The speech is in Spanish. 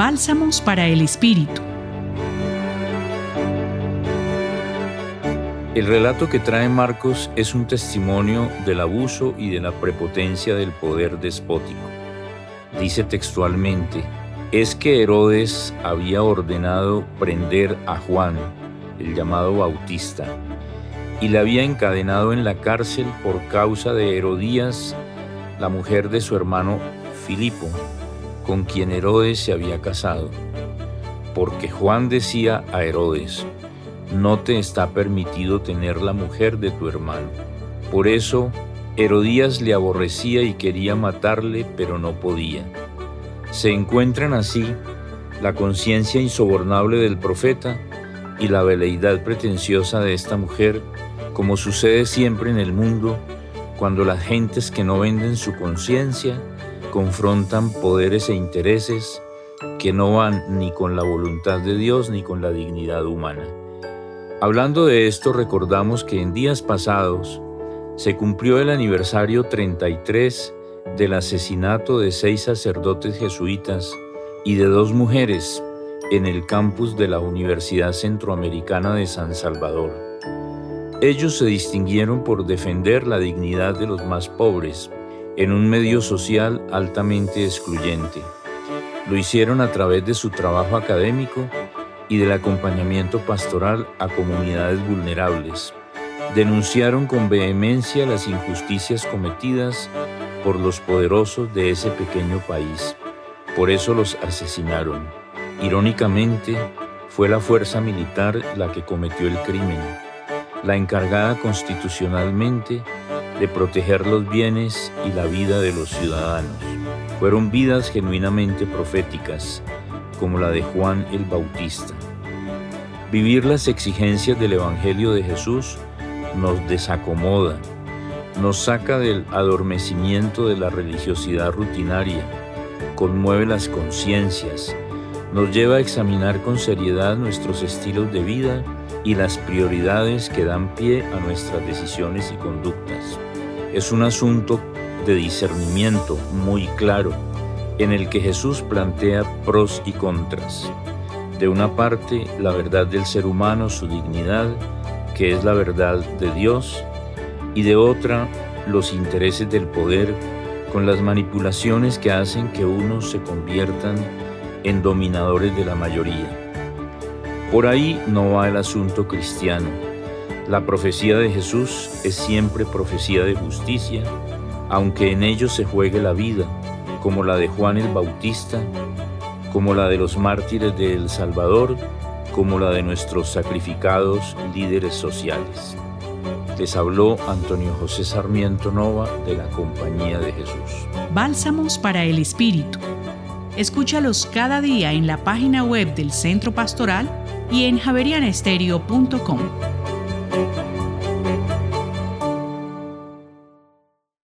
Bálsamos para el Espíritu. El relato que trae Marcos es un testimonio del abuso y de la prepotencia del poder despótico. Dice textualmente, es que Herodes había ordenado prender a Juan, el llamado Bautista, y le había encadenado en la cárcel por causa de Herodías, la mujer de su hermano Filipo, con quien Herodes se había casado. Porque Juan decía a Herodes, no te está permitido tener la mujer de tu hermano. Por eso Herodías le aborrecía y quería matarle, pero no podía. Se encuentran así la conciencia insobornable del profeta y la veleidad pretenciosa de esta mujer, como sucede siempre en el mundo cuando las gentes que no venden su conciencia confrontan poderes e intereses que no van ni con la voluntad de Dios ni con la dignidad humana. Hablando de esto, recordamos que en días pasados se cumplió el aniversario 33 del asesinato de seis sacerdotes jesuitas y de dos mujeres en el campus de la Universidad Centroamericana de San Salvador. Ellos se distinguieron por defender la dignidad de los más pobres en un medio social altamente excluyente. Lo hicieron a través de su trabajo académico y del acompañamiento pastoral a comunidades vulnerables. Denunciaron con vehemencia las injusticias cometidas por los poderosos de ese pequeño país. Por eso los asesinaron. Irónicamente, fue la fuerza militar la que cometió el crimen, la encargada constitucionalmente de proteger los bienes y la vida de los ciudadanos. Fueron vidas genuinamente proféticas, como la de Juan el Bautista. Vivir las exigencias del Evangelio de Jesús nos desacomoda, nos saca del adormecimiento de la religiosidad rutinaria, conmueve las conciencias, nos lleva a examinar con seriedad nuestros estilos de vida y las prioridades que dan pie a nuestras decisiones y conductas. Es un asunto de discernimiento muy claro en el que Jesús plantea pros y contras. De una parte, la verdad del ser humano, su dignidad, que es la verdad de Dios, y de otra, los intereses del poder con las manipulaciones que hacen que unos se conviertan en dominadores de la mayoría. Por ahí no va el asunto cristiano. La profecía de Jesús es siempre profecía de justicia, aunque en ello se juegue la vida, como la de Juan el Bautista, como la de los mártires de El Salvador, como la de nuestros sacrificados líderes sociales. Les habló Antonio José Sarmiento Nova de la Compañía de Jesús. Bálsamos para el Espíritu. Escúchalos cada día en la página web del Centro Pastoral y en javerianestereo.com. Thank you.